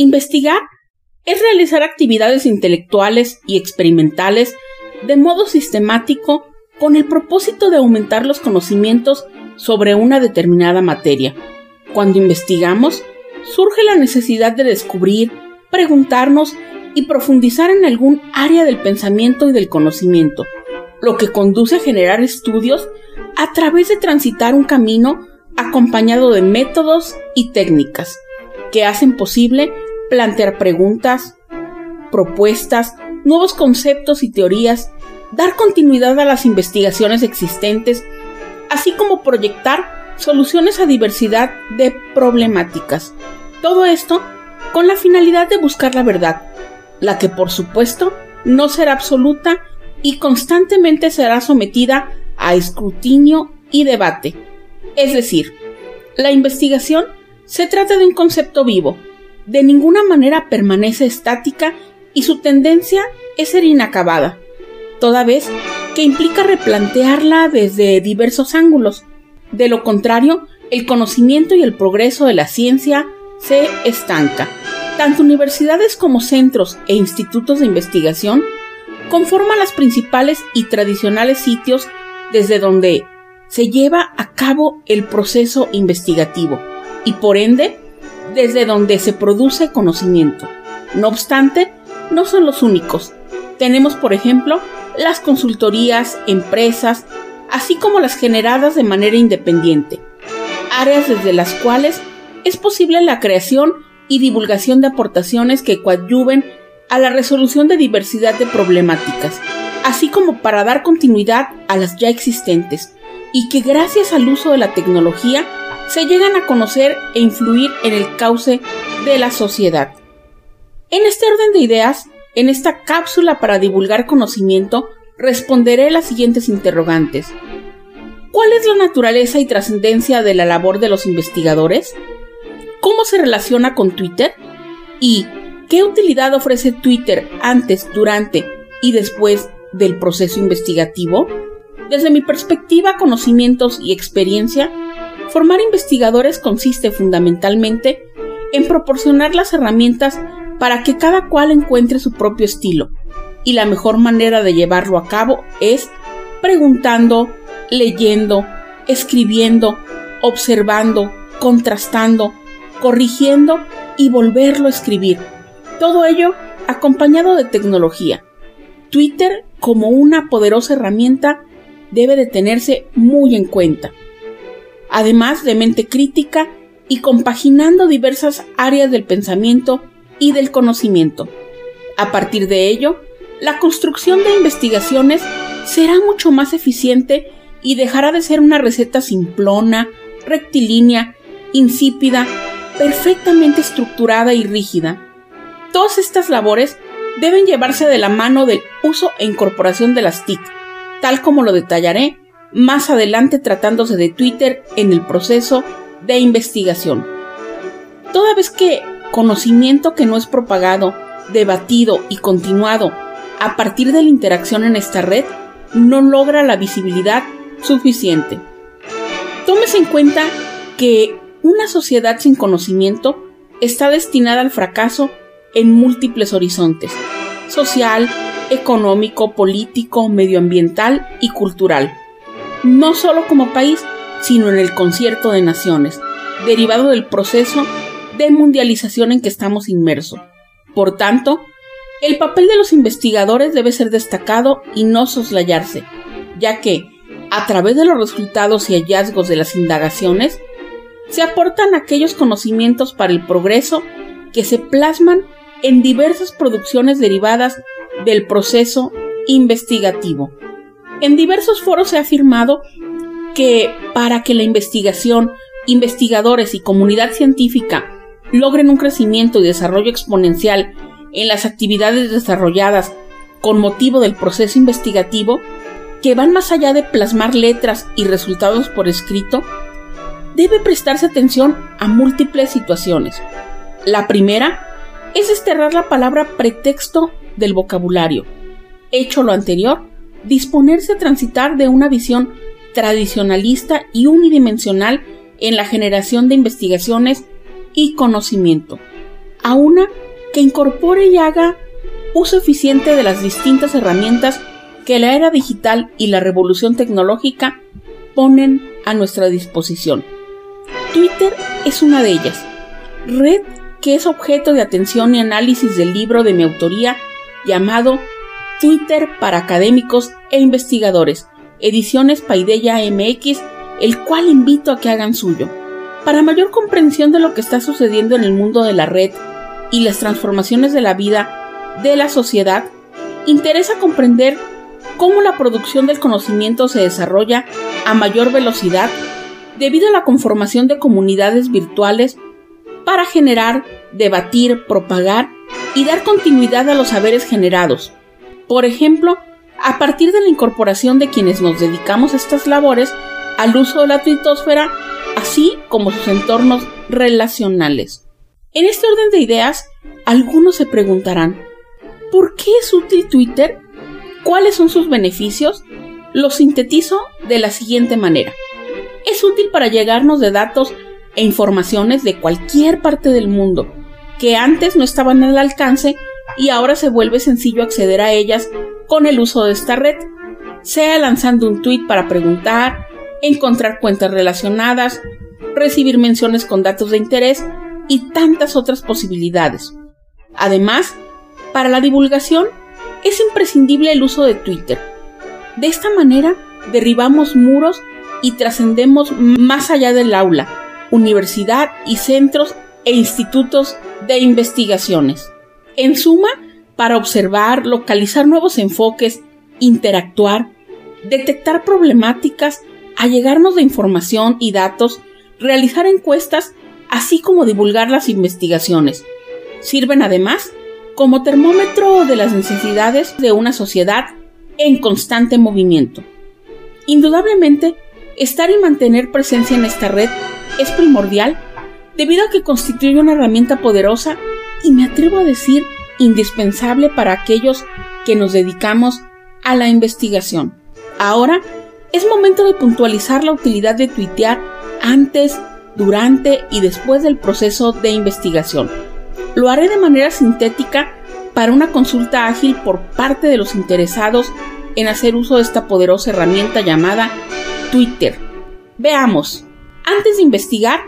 Investigar es realizar actividades intelectuales y experimentales de modo sistemático con el propósito de aumentar los conocimientos sobre una determinada materia. Cuando investigamos, surge la necesidad de descubrir, preguntarnos y profundizar en algún área del pensamiento y del conocimiento, lo que conduce a generar estudios a través de transitar un camino acompañado de métodos y técnicas que hacen posible plantear preguntas, propuestas, nuevos conceptos y teorías, dar continuidad a las investigaciones existentes, así como proyectar soluciones a diversidad de problemáticas. Todo esto con la finalidad de buscar la verdad, la que por supuesto no será absoluta y constantemente será sometida a escrutinio y debate. Es decir, la investigación se trata de un concepto vivo, de ninguna manera permanece estática y su tendencia es ser inacabada, toda vez que implica replantearla desde diversos ángulos. De lo contrario, el conocimiento y el progreso de la ciencia se estanca. Tanto universidades como centros e institutos de investigación conforman las principales y tradicionales sitios desde donde se lleva a cabo el proceso investigativo y por ende desde donde se produce conocimiento. No obstante, no son los únicos. Tenemos, por ejemplo, las consultorías, empresas, así como las generadas de manera independiente, áreas desde las cuales es posible la creación y divulgación de aportaciones que coadyuven a la resolución de diversidad de problemáticas, así como para dar continuidad a las ya existentes, y que gracias al uso de la tecnología se llegan a conocer e influir en el cauce de la sociedad. En este orden de ideas, en esta cápsula para divulgar conocimiento, responderé las siguientes interrogantes. ¿Cuál es la naturaleza y trascendencia de la labor de los investigadores? ¿Cómo se relaciona con Twitter? ¿Y qué utilidad ofrece Twitter antes, durante y después del proceso investigativo? Desde mi perspectiva, conocimientos y experiencia, Formar investigadores consiste fundamentalmente en proporcionar las herramientas para que cada cual encuentre su propio estilo, y la mejor manera de llevarlo a cabo es preguntando, leyendo, escribiendo, observando, contrastando, corrigiendo y volverlo a escribir. Todo ello acompañado de tecnología. Twitter como una poderosa herramienta debe de tenerse muy en cuenta además de mente crítica y compaginando diversas áreas del pensamiento y del conocimiento. A partir de ello, la construcción de investigaciones será mucho más eficiente y dejará de ser una receta simplona, rectilínea, insípida, perfectamente estructurada y rígida. Todas estas labores deben llevarse de la mano del uso e incorporación de las TIC, tal como lo detallaré más adelante tratándose de Twitter en el proceso de investigación. Toda vez que conocimiento que no es propagado, debatido y continuado a partir de la interacción en esta red no logra la visibilidad suficiente. Tómese en cuenta que una sociedad sin conocimiento está destinada al fracaso en múltiples horizontes, social, económico, político, medioambiental y cultural no solo como país, sino en el concierto de naciones, derivado del proceso de mundialización en que estamos inmersos. Por tanto, el papel de los investigadores debe ser destacado y no soslayarse, ya que, a través de los resultados y hallazgos de las indagaciones, se aportan aquellos conocimientos para el progreso que se plasman en diversas producciones derivadas del proceso investigativo. En diversos foros se ha afirmado que para que la investigación, investigadores y comunidad científica logren un crecimiento y desarrollo exponencial en las actividades desarrolladas con motivo del proceso investigativo, que van más allá de plasmar letras y resultados por escrito, debe prestarse atención a múltiples situaciones. La primera es desterrar la palabra pretexto del vocabulario. Hecho lo anterior, disponerse a transitar de una visión tradicionalista y unidimensional en la generación de investigaciones y conocimiento, a una que incorpore y haga uso eficiente de las distintas herramientas que la era digital y la revolución tecnológica ponen a nuestra disposición. Twitter es una de ellas, red que es objeto de atención y análisis del libro de mi autoría llamado Twitter para académicos e investigadores, ediciones Paideya MX, el cual invito a que hagan suyo. Para mayor comprensión de lo que está sucediendo en el mundo de la red y las transformaciones de la vida de la sociedad, interesa comprender cómo la producción del conocimiento se desarrolla a mayor velocidad debido a la conformación de comunidades virtuales para generar, debatir, propagar y dar continuidad a los saberes generados. Por ejemplo, a partir de la incorporación de quienes nos dedicamos a estas labores al uso de la twittosfera, así como sus entornos relacionales. En este orden de ideas, algunos se preguntarán, ¿por qué es útil Twitter? ¿Cuáles son sus beneficios? Lo sintetizo de la siguiente manera es útil para llegarnos de datos e informaciones de cualquier parte del mundo, que antes no estaban al alcance y ahora se vuelve sencillo acceder a ellas con el uso de esta red, sea lanzando un tweet para preguntar, encontrar cuentas relacionadas, recibir menciones con datos de interés y tantas otras posibilidades. Además, para la divulgación es imprescindible el uso de Twitter. De esta manera derribamos muros y trascendemos más allá del aula, universidad y centros e institutos de investigaciones. En suma, para observar, localizar nuevos enfoques, interactuar, detectar problemáticas, allegarnos de información y datos, realizar encuestas, así como divulgar las investigaciones. Sirven además como termómetro de las necesidades de una sociedad en constante movimiento. Indudablemente, Estar y mantener presencia en esta red es primordial debido a que constituye una herramienta poderosa y me atrevo a decir indispensable para aquellos que nos dedicamos a la investigación. Ahora es momento de puntualizar la utilidad de tuitear antes, durante y después del proceso de investigación. Lo haré de manera sintética para una consulta ágil por parte de los interesados en hacer uso de esta poderosa herramienta llamada Twitter. Veamos, antes de investigar,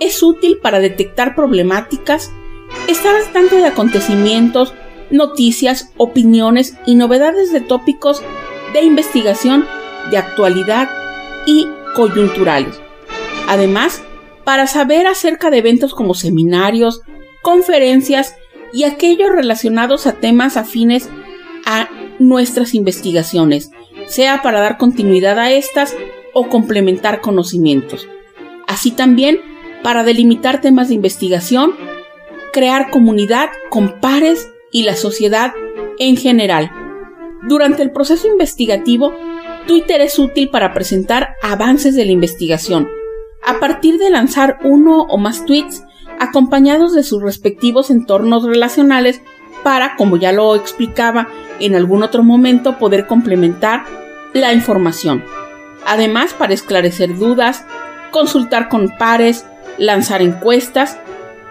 es útil para detectar problemáticas, estar al tanto de acontecimientos, noticias, opiniones y novedades de tópicos de investigación de actualidad y coyunturales. Además, para saber acerca de eventos como seminarios, conferencias y aquellos relacionados a temas afines a nuestras investigaciones, sea para dar continuidad a estas o complementar conocimientos. Así también para delimitar temas de investigación, crear comunidad con pares y la sociedad en general. Durante el proceso investigativo, Twitter es útil para presentar avances de la investigación, a partir de lanzar uno o más tweets acompañados de sus respectivos entornos relacionales para, como ya lo explicaba en algún otro momento, poder complementar la información además para esclarecer dudas, consultar con pares, lanzar encuestas,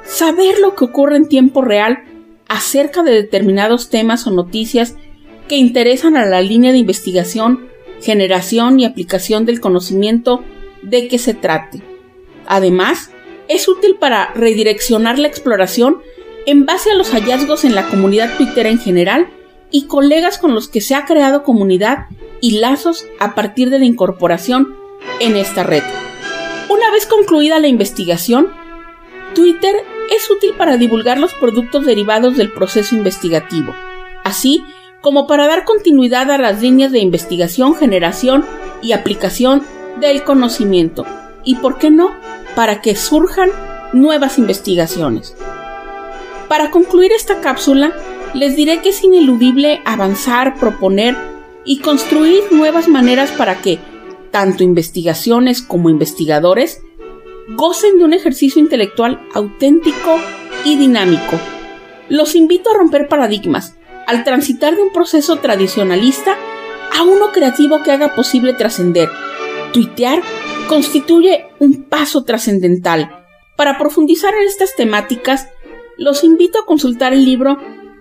saber lo que ocurre en tiempo real acerca de determinados temas o noticias que interesan a la línea de investigación, generación y aplicación del conocimiento de que se trate. Además, es útil para redireccionar la exploración en base a los hallazgos en la comunidad Twitter en general y colegas con los que se ha creado comunidad y lazos a partir de la incorporación en esta red. Una vez concluida la investigación, Twitter es útil para divulgar los productos derivados del proceso investigativo, así como para dar continuidad a las líneas de investigación, generación y aplicación del conocimiento, y por qué no, para que surjan nuevas investigaciones. Para concluir esta cápsula, les diré que es ineludible avanzar, proponer y construir nuevas maneras para que tanto investigaciones como investigadores gocen de un ejercicio intelectual auténtico y dinámico. Los invito a romper paradigmas, al transitar de un proceso tradicionalista a uno creativo que haga posible trascender. Tuitear constituye un paso trascendental. Para profundizar en estas temáticas, los invito a consultar el libro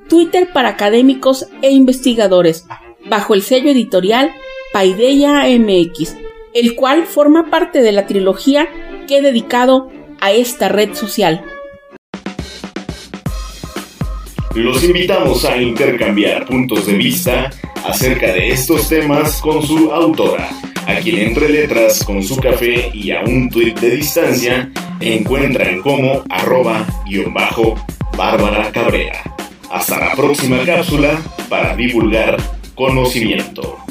Twitter para académicos e investigadores, bajo el sello editorial Paideia MX, el cual forma parte de la trilogía que dedicado a esta red social. Los invitamos a intercambiar puntos de vista acerca de estos temas con su autora, a quien entre letras con su café y a un tuit de distancia encuentran como arroba guion bajo Bárbara Cabrera. Hasta la próxima cápsula para divulgar conocimiento.